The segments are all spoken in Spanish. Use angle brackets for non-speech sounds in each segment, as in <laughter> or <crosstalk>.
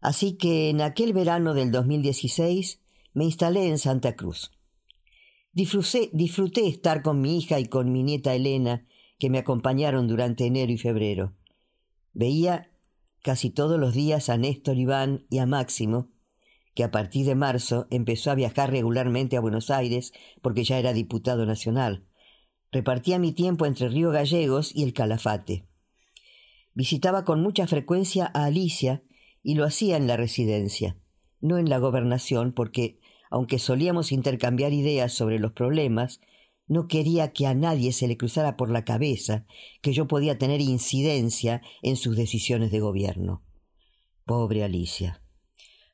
Así que en aquel verano del 2016 me instalé en Santa Cruz. Disfruté, estar con mi hija y con mi nieta Elena, que me acompañaron durante enero y febrero. Veía casi todos los días a Néstor Iván y a Máximo, que a partir de marzo empezó a viajar regularmente a Buenos Aires porque ya era diputado nacional. Repartía mi tiempo entre Río Gallegos y el Calafate. Visitaba con mucha frecuencia a Alicia, y lo hacía en la residencia, no en la gobernación, porque, aunque solíamos intercambiar ideas sobre los problemas, no quería que a nadie se le cruzara por la cabeza que yo podía tener incidencia en sus decisiones de gobierno. Pobre Alicia.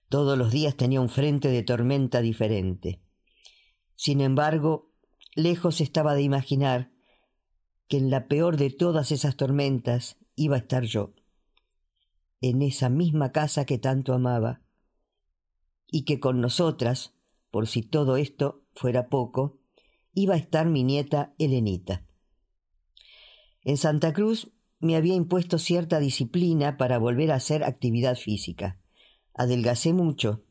Todos los días tenía un frente de tormenta diferente. Sin embargo, lejos estaba de imaginar que en la peor de todas esas tormentas iba a estar yo en esa misma casa que tanto amaba, y que con nosotras, por si todo esto fuera poco, iba a estar mi nieta Helenita. En Santa Cruz me había impuesto cierta disciplina para volver a hacer actividad física. Adelgacé mucho,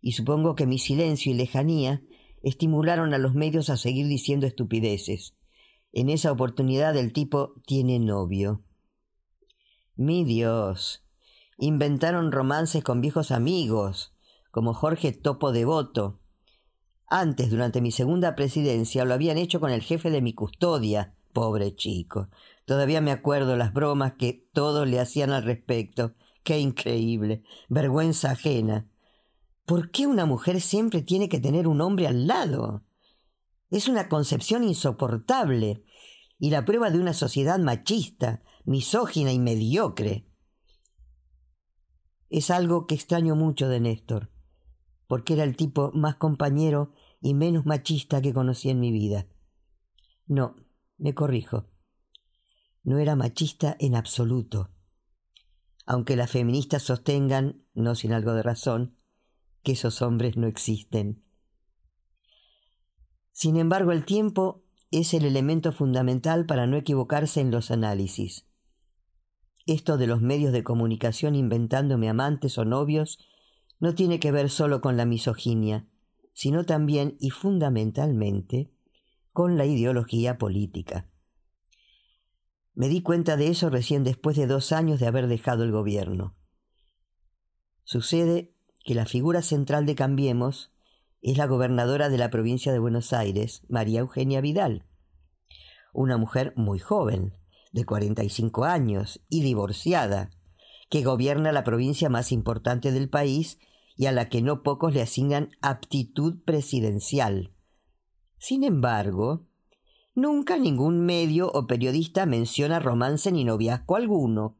y supongo que mi silencio y lejanía estimularon a los medios a seguir diciendo estupideces. En esa oportunidad el tipo tiene novio. Mi Dios, Inventaron romances con viejos amigos, como Jorge Topo Devoto. Antes, durante mi segunda presidencia, lo habían hecho con el jefe de mi custodia, pobre chico. Todavía me acuerdo las bromas que todos le hacían al respecto. Qué increíble. Vergüenza ajena. ¿Por qué una mujer siempre tiene que tener un hombre al lado? Es una concepción insoportable y la prueba de una sociedad machista, misógina y mediocre. Es algo que extraño mucho de Néstor, porque era el tipo más compañero y menos machista que conocí en mi vida. No, me corrijo. No era machista en absoluto. Aunque las feministas sostengan, no sin algo de razón, que esos hombres no existen. Sin embargo, el tiempo es el elemento fundamental para no equivocarse en los análisis. Esto de los medios de comunicación inventándome amantes o novios no tiene que ver solo con la misoginia, sino también y fundamentalmente con la ideología política. Me di cuenta de eso recién después de dos años de haber dejado el gobierno. Sucede que la figura central de Cambiemos es la gobernadora de la provincia de Buenos Aires, María Eugenia Vidal, una mujer muy joven, de 45 años y divorciada, que gobierna la provincia más importante del país y a la que no pocos le asignan aptitud presidencial. Sin embargo, nunca ningún medio o periodista menciona romance ni noviazgo alguno.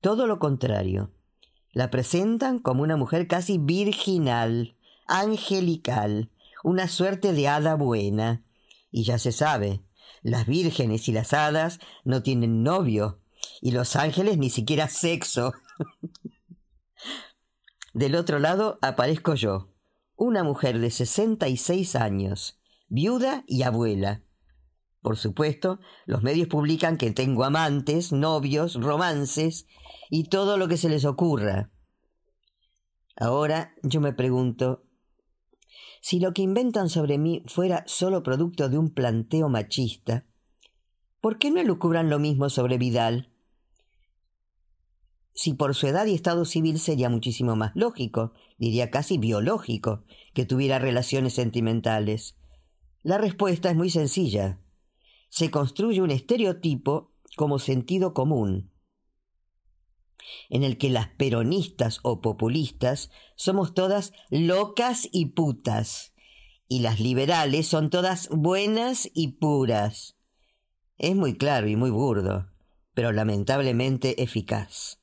Todo lo contrario, la presentan como una mujer casi virginal, angelical, una suerte de hada buena. Y ya se sabe, las vírgenes y las hadas no tienen novio, y los ángeles ni siquiera sexo. <laughs> Del otro lado aparezco yo, una mujer de sesenta y seis años, viuda y abuela. Por supuesto, los medios publican que tengo amantes, novios, romances y todo lo que se les ocurra. Ahora yo me pregunto, si lo que inventan sobre mí fuera solo producto de un planteo machista, ¿por qué no elucubran lo mismo sobre Vidal? Si por su edad y estado civil sería muchísimo más lógico, diría casi biológico, que tuviera relaciones sentimentales. La respuesta es muy sencilla. Se construye un estereotipo como sentido común, en el que las peronistas o populistas somos todas locas y putas, y las liberales son todas buenas y puras. Es muy claro y muy burdo, pero lamentablemente eficaz.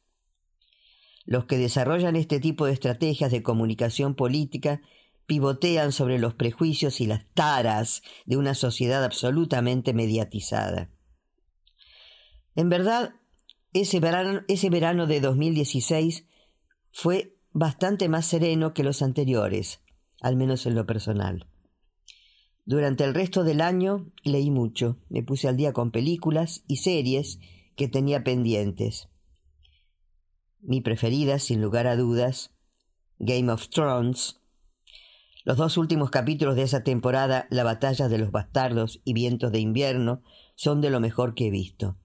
Los que desarrollan este tipo de estrategias de comunicación política pivotean sobre los prejuicios y las taras de una sociedad absolutamente mediatizada. En verdad, ese verano, ese verano de 2016 fue bastante más sereno que los anteriores, al menos en lo personal. Durante el resto del año leí mucho, me puse al día con películas y series que tenía pendientes. Mi preferida, sin lugar a dudas, Game of Thrones. Los dos últimos capítulos de esa temporada, La batalla de los bastardos y Vientos de invierno, son de lo mejor que he visto.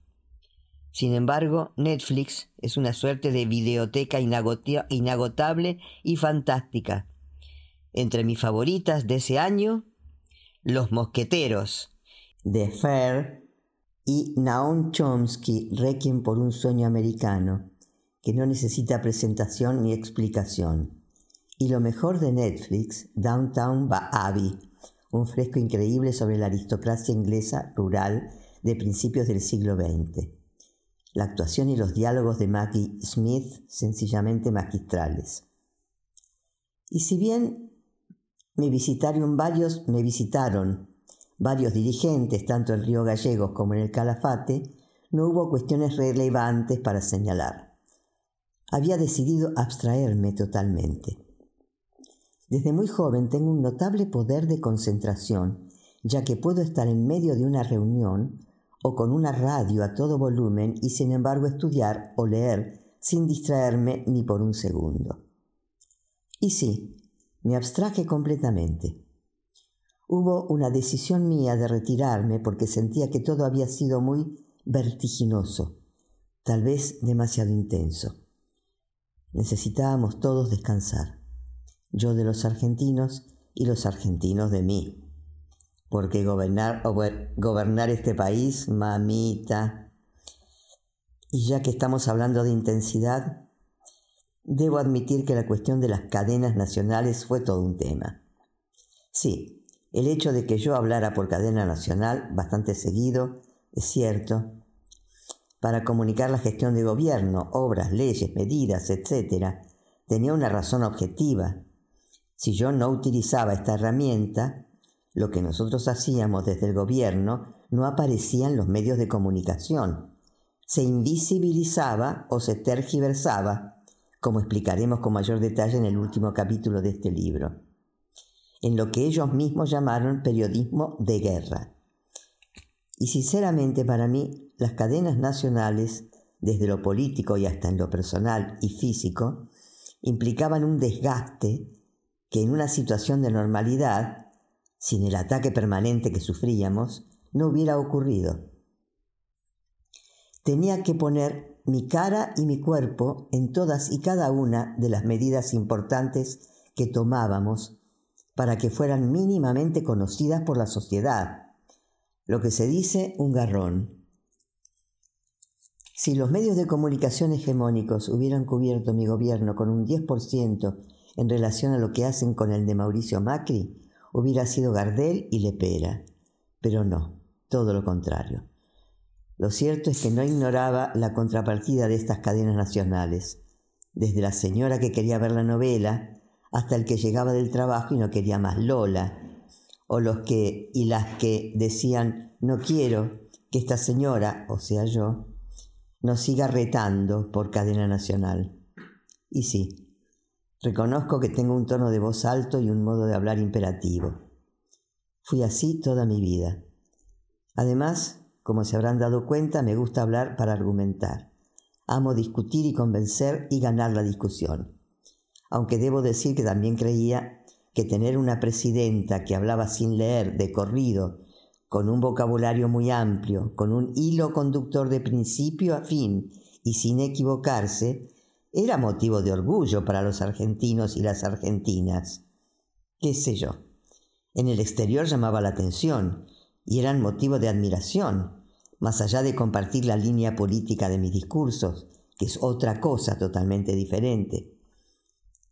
Sin embargo, Netflix es una suerte de videoteca inagotable y fantástica. Entre mis favoritas de ese año, Los Mosqueteros, The Fair y Naum Chomsky, Requiem por un sueño americano, que no necesita presentación ni explicación. Y lo mejor de Netflix, Downtown Abbey, un fresco increíble sobre la aristocracia inglesa rural de principios del siglo XX. La actuación y los diálogos de Maggie Smith sencillamente magistrales. Y si bien me visitaron varios, me visitaron varios dirigentes, tanto en Río Gallegos como en el Calafate, no hubo cuestiones relevantes para señalar. Había decidido abstraerme totalmente. Desde muy joven tengo un notable poder de concentración, ya que puedo estar en medio de una reunión o con una radio a todo volumen y sin embargo estudiar o leer sin distraerme ni por un segundo. Y sí, me abstraje completamente. Hubo una decisión mía de retirarme porque sentía que todo había sido muy vertiginoso, tal vez demasiado intenso. Necesitábamos todos descansar, yo de los argentinos y los argentinos de mí porque gobernar, gobernar este país, mamita. Y ya que estamos hablando de intensidad, debo admitir que la cuestión de las cadenas nacionales fue todo un tema. Sí, el hecho de que yo hablara por cadena nacional bastante seguido, es cierto, para comunicar la gestión de gobierno, obras, leyes, medidas, etc., tenía una razón objetiva. Si yo no utilizaba esta herramienta, lo que nosotros hacíamos desde el gobierno no aparecía en los medios de comunicación. Se invisibilizaba o se tergiversaba, como explicaremos con mayor detalle en el último capítulo de este libro, en lo que ellos mismos llamaron periodismo de guerra. Y sinceramente para mí, las cadenas nacionales, desde lo político y hasta en lo personal y físico, implicaban un desgaste que en una situación de normalidad sin el ataque permanente que sufríamos, no hubiera ocurrido. Tenía que poner mi cara y mi cuerpo en todas y cada una de las medidas importantes que tomábamos para que fueran mínimamente conocidas por la sociedad, lo que se dice un garrón. Si los medios de comunicación hegemónicos hubieran cubierto mi gobierno con un 10% en relación a lo que hacen con el de Mauricio Macri hubiera sido Gardel y Lepera. Pero no, todo lo contrario. Lo cierto es que no ignoraba la contrapartida de estas cadenas nacionales, desde la señora que quería ver la novela hasta el que llegaba del trabajo y no quería más Lola, o los que y las que decían no quiero que esta señora, o sea yo, nos siga retando por cadena nacional. Y sí, reconozco que tengo un tono de voz alto y un modo de hablar imperativo. Fui así toda mi vida. Además, como se habrán dado cuenta, me gusta hablar para argumentar. Amo discutir y convencer y ganar la discusión. Aunque debo decir que también creía que tener una presidenta que hablaba sin leer, de corrido, con un vocabulario muy amplio, con un hilo conductor de principio a fin y sin equivocarse, era motivo de orgullo para los argentinos y las argentinas. ¿Qué sé yo? En el exterior llamaba la atención y eran motivo de admiración, más allá de compartir la línea política de mis discursos, que es otra cosa totalmente diferente.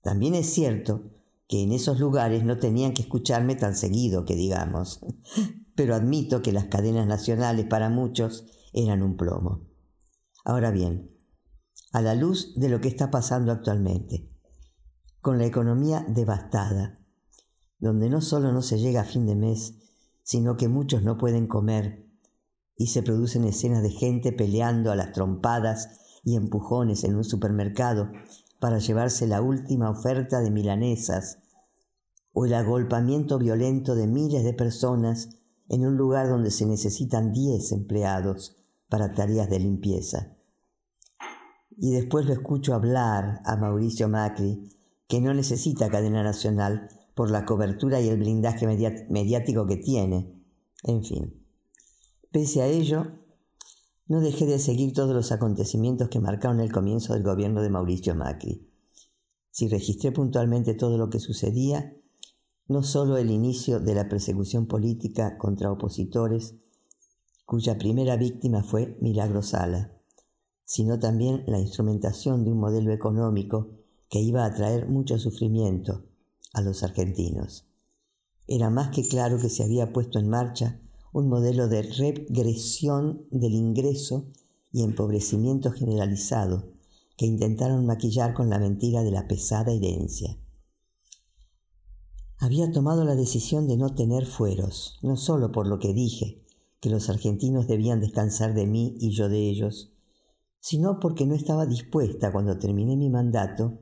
También es cierto que en esos lugares no tenían que escucharme tan seguido que digamos, <laughs> pero admito que las cadenas nacionales para muchos eran un plomo. Ahora bien, a la luz de lo que está pasando actualmente, con la economía devastada, donde no solo no se llega a fin de mes, sino que muchos no pueden comer y se producen escenas de gente peleando a las trompadas y empujones en un supermercado para llevarse la última oferta de milanesas, o el agolpamiento violento de miles de personas en un lugar donde se necesitan diez empleados para tareas de limpieza. Y después lo escucho hablar a Mauricio Macri, que no necesita cadena nacional por la cobertura y el blindaje mediático que tiene. En fin. Pese a ello, no dejé de seguir todos los acontecimientos que marcaron el comienzo del gobierno de Mauricio Macri. Si registré puntualmente todo lo que sucedía, no solo el inicio de la persecución política contra opositores, cuya primera víctima fue Milagro Sala, sino también la instrumentación de un modelo económico que iba a traer mucho sufrimiento a los argentinos. Era más que claro que se había puesto en marcha un modelo de regresión del ingreso y empobrecimiento generalizado que intentaron maquillar con la mentira de la pesada herencia. Había tomado la decisión de no tener fueros, no solo por lo que dije, que los argentinos debían descansar de mí y yo de ellos, sino porque no estaba dispuesta cuando terminé mi mandato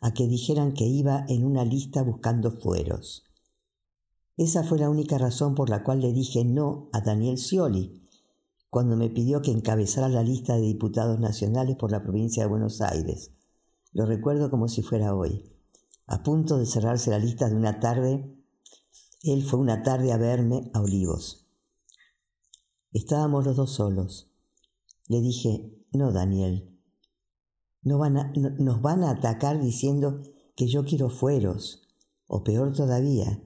a que dijeran que iba en una lista buscando fueros. Esa fue la única razón por la cual le dije no a Daniel Scioli, cuando me pidió que encabezara la lista de diputados nacionales por la provincia de Buenos Aires. Lo recuerdo como si fuera hoy. A punto de cerrarse la lista de una tarde, él fue una tarde a verme a Olivos. Estábamos los dos solos. Le dije, no, Daniel, nos van a atacar diciendo que yo quiero fueros, o peor todavía,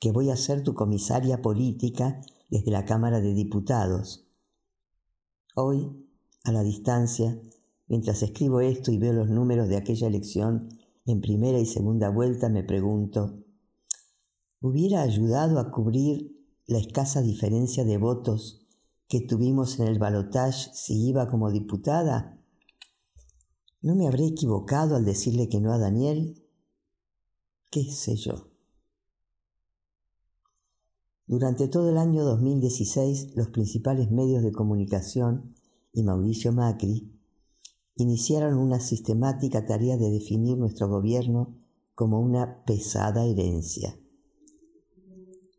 que voy a ser tu comisaria política desde la Cámara de Diputados. Hoy, a la distancia, mientras escribo esto y veo los números de aquella elección en primera y segunda vuelta, me pregunto, ¿hubiera ayudado a cubrir la escasa diferencia de votos que tuvimos en el balotage si iba como diputada? ¿No me habré equivocado al decirle que no a Daniel? ¿Qué sé yo? Durante todo el año 2016, los principales medios de comunicación y Mauricio Macri iniciaron una sistemática tarea de definir nuestro gobierno como una pesada herencia.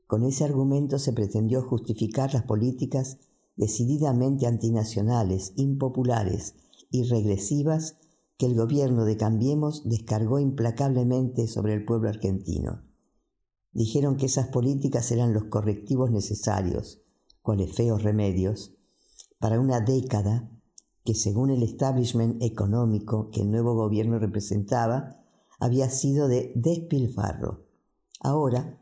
Con ese argumento se pretendió justificar las políticas decididamente antinacionales, impopulares y regresivas que el gobierno de Cambiemos descargó implacablemente sobre el pueblo argentino. Dijeron que esas políticas eran los correctivos necesarios, cuales feos remedios, para una década que según el establishment económico que el nuevo gobierno representaba, había sido de despilfarro. Ahora,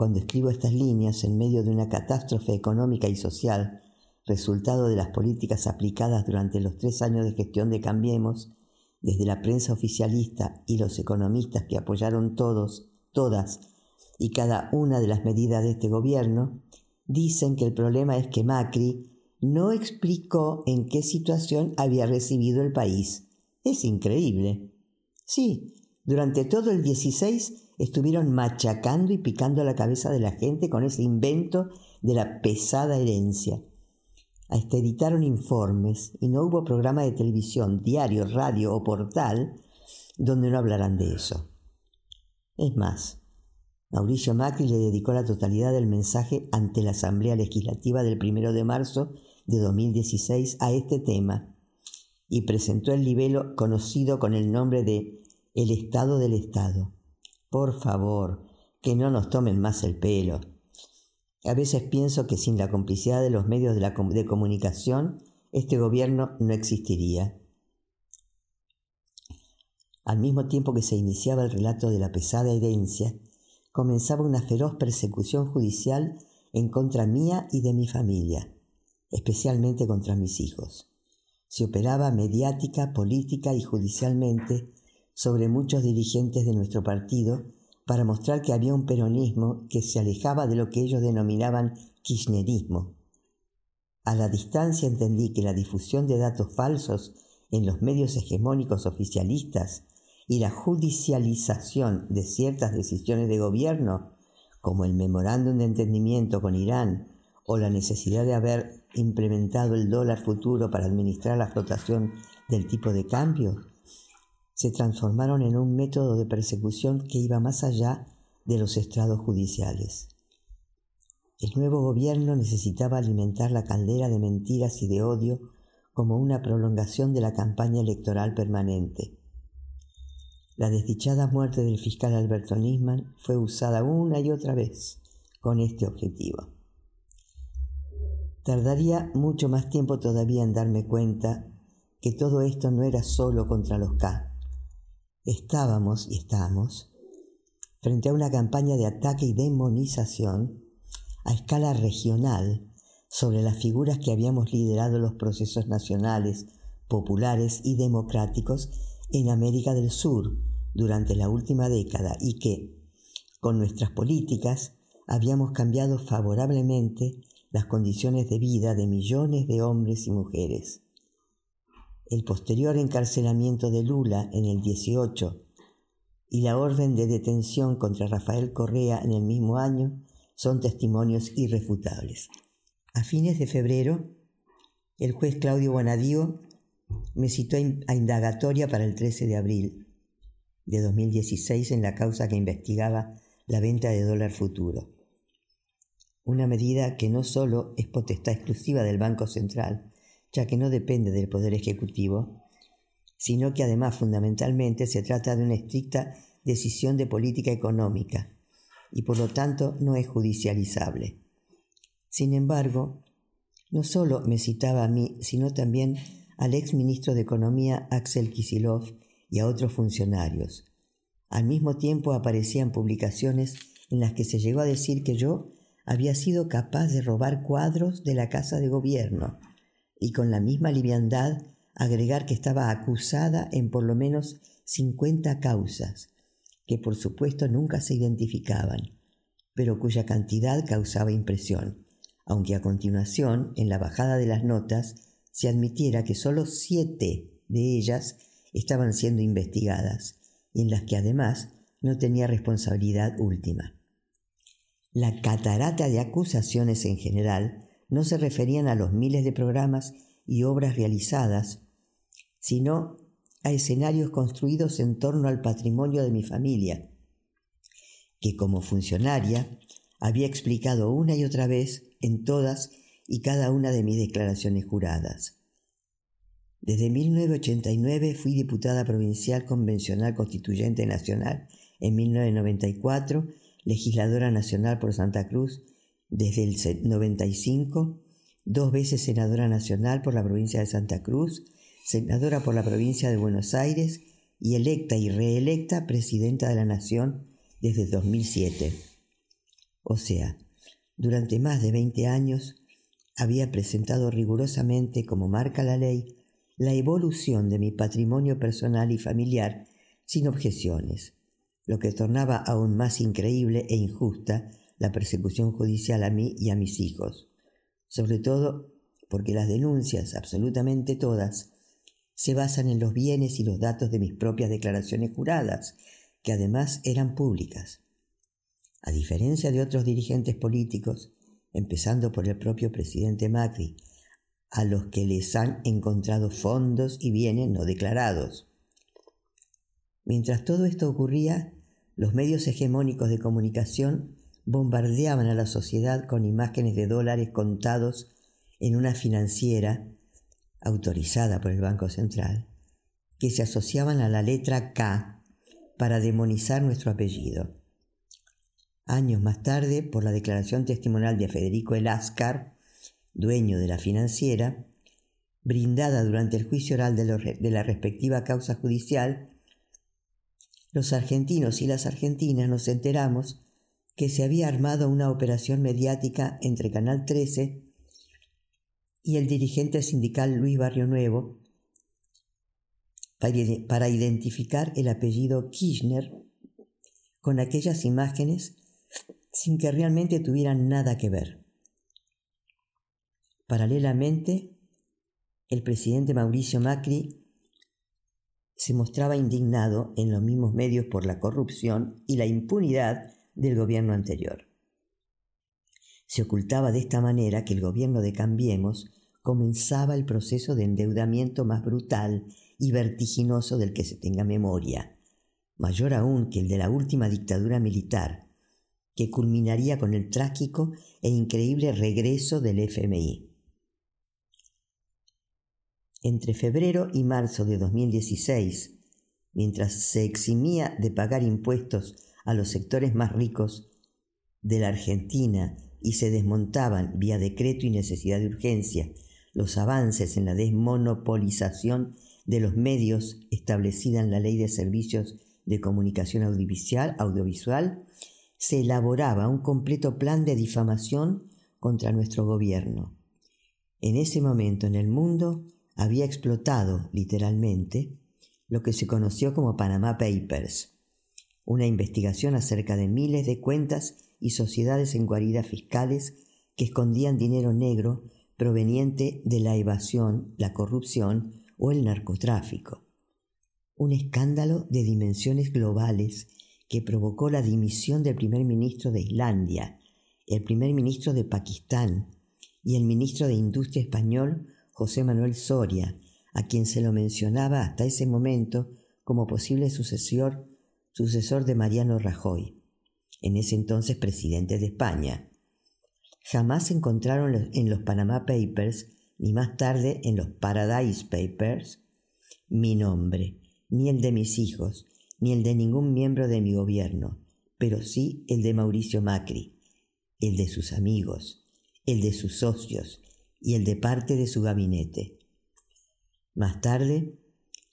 cuando escribo estas líneas en medio de una catástrofe económica y social, resultado de las políticas aplicadas durante los tres años de gestión de Cambiemos, desde la prensa oficialista y los economistas que apoyaron todos, todas y cada una de las medidas de este gobierno, dicen que el problema es que Macri no explicó en qué situación había recibido el país. Es increíble. Sí, durante todo el 16 estuvieron machacando y picando la cabeza de la gente con ese invento de la pesada herencia. Hasta editaron informes y no hubo programa de televisión, diario, radio o portal donde no hablaran de eso. Es más, Mauricio Macri le dedicó la totalidad del mensaje ante la Asamblea Legislativa del 1 de marzo de 2016 a este tema y presentó el libelo conocido con el nombre de El Estado del Estado. Por favor, que no nos tomen más el pelo. A veces pienso que sin la complicidad de los medios de, la comunicación, este gobierno no existiría. Al mismo tiempo que se iniciaba el relato de la pesada herencia, comenzaba una feroz persecución judicial en contra mía y de mi familia, especialmente contra mis hijos. Se operaba mediática, política y judicialmente sobre muchos dirigentes de nuestro partido para mostrar que había un peronismo que se alejaba de lo que ellos denominaban kirchnerismo. A la distancia entendí que la difusión de datos falsos en los medios hegemónicos oficialistas y la judicialización de ciertas decisiones de gobierno, como el memorándum de entendimiento con Irán o la necesidad de haber implementado el dólar futuro para administrar la flotación del tipo de cambio, se transformaron en un método de persecución que iba más allá de los estrados judiciales. El nuevo gobierno necesitaba alimentar la caldera de mentiras y de odio como una prolongación de la campaña electoral permanente. La desdichada muerte del fiscal Alberto Nisman fue usada una y otra vez con este objetivo. Tardaría mucho más tiempo todavía en darme cuenta que todo esto no era solo contra los K, estábamos y estamos frente a una campaña de ataque y demonización a escala regional sobre las figuras que habíamos liderado los procesos nacionales, populares y democráticos en América del Sur durante la última década y que, con nuestras políticas, habíamos cambiado favorablemente las condiciones de vida de millones de hombres y mujeres. El posterior encarcelamiento de Lula en el 18 y la orden de detención contra Rafael Correa en el mismo año son testimonios irrefutables. A fines de febrero, el juez Claudio Bonadío me citó a indagatoria para el 13 de abril de 2016 en la causa que investigaba la venta de dólar futuro. Una medida que no solo es potestad exclusiva del Banco Central, ya que no depende del Poder Ejecutivo, sino que además fundamentalmente se trata de una estricta decisión de política económica y por lo tanto no es judicializable. Sin embargo, no solo me citaba a mí, sino también al ex ministro de Economía Axel Kisilov y a otros funcionarios. Al mismo tiempo aparecían publicaciones en las que se llegó a decir que yo había sido capaz de robar cuadros de la Casa de Gobierno y con la misma liviandad agregar que estaba acusada en por lo menos 50 causas, que por supuesto nunca se identificaban, pero cuya cantidad causaba impresión, aunque a continuación, en la bajada de las notas, se admitiera que solo siete de ellas estaban siendo investigadas, y en las que además no tenía responsabilidad última. La catarata de acusaciones en general no se referían a los miles de programas y obras realizadas, sino a escenarios construidos en torno al patrimonio de mi familia, que como funcionaria había explicado una y otra vez en todas y cada una de mis declaraciones juradas. Desde 1989 fui diputada provincial convencional constituyente nacional, en 1994 legisladora nacional por Santa Cruz desde el 95, dos veces senadora nacional por la provincia de Santa Cruz, senadora por la provincia de Buenos Aires y electa y reelecta presidenta de la Nación desde 2007. O sea, durante más de 20 años había presentado rigurosamente, como marca la ley, la evolución de mi patrimonio personal y familiar sin objeciones, lo que tornaba aún más increíble e injusta la persecución judicial a mí y a mis hijos, sobre todo porque las denuncias, absolutamente todas, se basan en los bienes y los datos de mis propias declaraciones juradas, que además eran públicas. A diferencia de otros dirigentes políticos, empezando por el propio presidente Macri, a los que les han encontrado fondos y bienes no declarados. Mientras todo esto ocurría, los medios hegemónicos de comunicación bombardeaban a la sociedad con imágenes de dólares contados en una financiera autorizada por el Banco Central, que se asociaban a la letra K para demonizar nuestro apellido. Años más tarde, por la declaración testimonial de Federico Eláscar, dueño de la financiera, brindada durante el juicio oral de, de la respectiva causa judicial, los argentinos y las argentinas nos enteramos que se había armado una operación mediática entre Canal 13 y el dirigente sindical Luis Barrio Nuevo para identificar el apellido Kirchner con aquellas imágenes sin que realmente tuvieran nada que ver. Paralelamente, el presidente Mauricio Macri se mostraba indignado en los mismos medios por la corrupción y la impunidad del gobierno anterior. Se ocultaba de esta manera que el gobierno de Cambiemos comenzaba el proceso de endeudamiento más brutal y vertiginoso del que se tenga memoria, mayor aún que el de la última dictadura militar, que culminaría con el trágico e increíble regreso del FMI. Entre febrero y marzo de 2016, mientras se eximía de pagar impuestos a los sectores más ricos de la Argentina y se desmontaban vía decreto y necesidad de urgencia los avances en la desmonopolización de los medios establecida en la Ley de Servicios de Comunicación Audiovisual, audiovisual se elaboraba un completo plan de difamación contra nuestro gobierno. En ese momento en el mundo había explotado, literalmente, lo que se conoció como Panama Papers, una investigación acerca de miles de cuentas y sociedades en guaridas fiscales que escondían dinero negro proveniente de la evasión, la corrupción o el narcotráfico. Un escándalo de dimensiones globales que provocó la dimisión del primer ministro de Islandia, el primer ministro de Pakistán y el ministro de Industria español José Manuel Soria, a quien se lo mencionaba hasta ese momento como posible sucesor sucesor de Mariano Rajoy, en ese entonces presidente de España. Jamás encontraron en los Panama Papers, ni más tarde en los Paradise Papers, mi nombre, ni el de mis hijos, ni el de ningún miembro de mi gobierno, pero sí el de Mauricio Macri, el de sus amigos, el de sus socios y el de parte de su gabinete. Más tarde,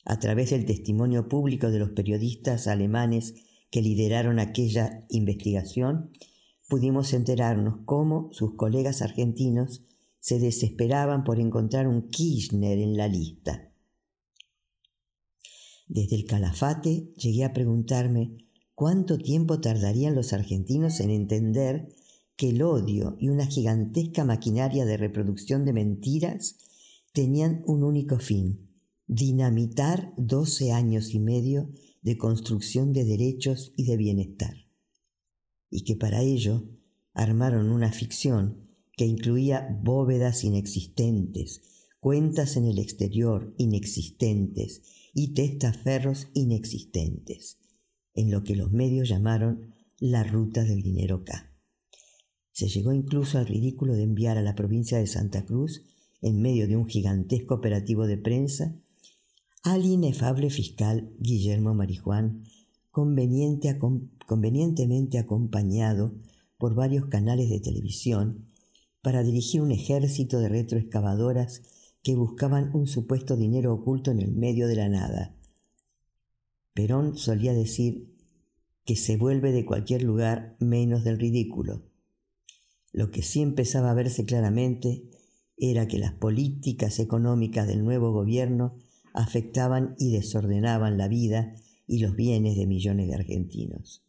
a través del testimonio público de los periodistas alemanes que lideraron aquella investigación, pudimos enterarnos cómo sus colegas argentinos se desesperaban por encontrar un Kirchner en la lista. Desde el calafate llegué a preguntarme cuánto tiempo tardarían los argentinos en entender que el odio y una gigantesca maquinaria de reproducción de mentiras tenían un único fin, dinamitar doce años y medio de construcción de derechos y de bienestar, y que para ello armaron una ficción que incluía bóvedas inexistentes, cuentas en el exterior inexistentes y testaferros inexistentes, en lo que los medios llamaron la ruta del dinero K. Se llegó incluso al ridículo de enviar a la provincia de Santa Cruz, en medio de un gigantesco operativo de prensa, al inefable fiscal Guillermo Marijuán, convenientemente acompañado por varios canales de televisión, para dirigir un ejército de retroexcavadoras que buscaban un supuesto dinero oculto en el medio de la nada. Perón solía decir que se vuelve de cualquier lugar menos del ridículo. Lo que sí empezaba a verse claramente era que las políticas económicas del nuevo gobierno afectaban y desordenaban la vida y los bienes de millones de argentinos.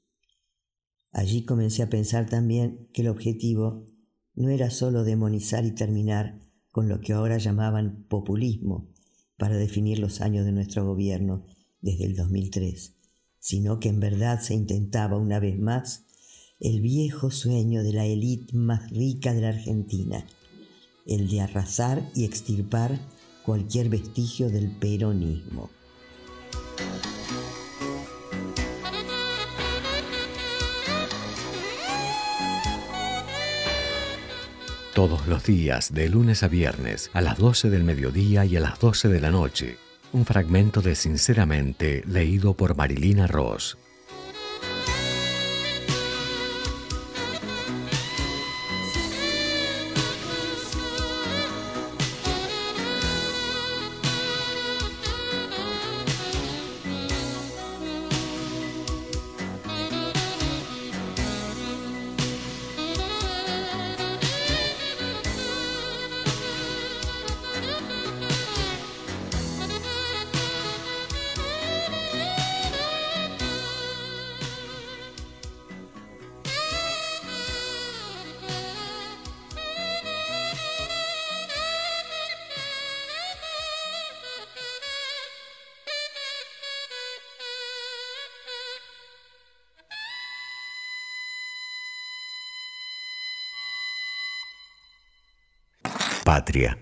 Allí comencé a pensar también que el objetivo no era sólo demonizar y terminar con lo que ahora llamaban populismo para definir los años de nuestro gobierno desde el 2003, sino que en verdad se intentaba una vez más el viejo sueño de la élite más rica de la Argentina, el de arrasar y extirpar cualquier vestigio del peronismo. Todos los días, de lunes a viernes, a las 12 del mediodía y a las 12 de la noche, un fragmento de Sinceramente leído por Marilina Ross. Patria.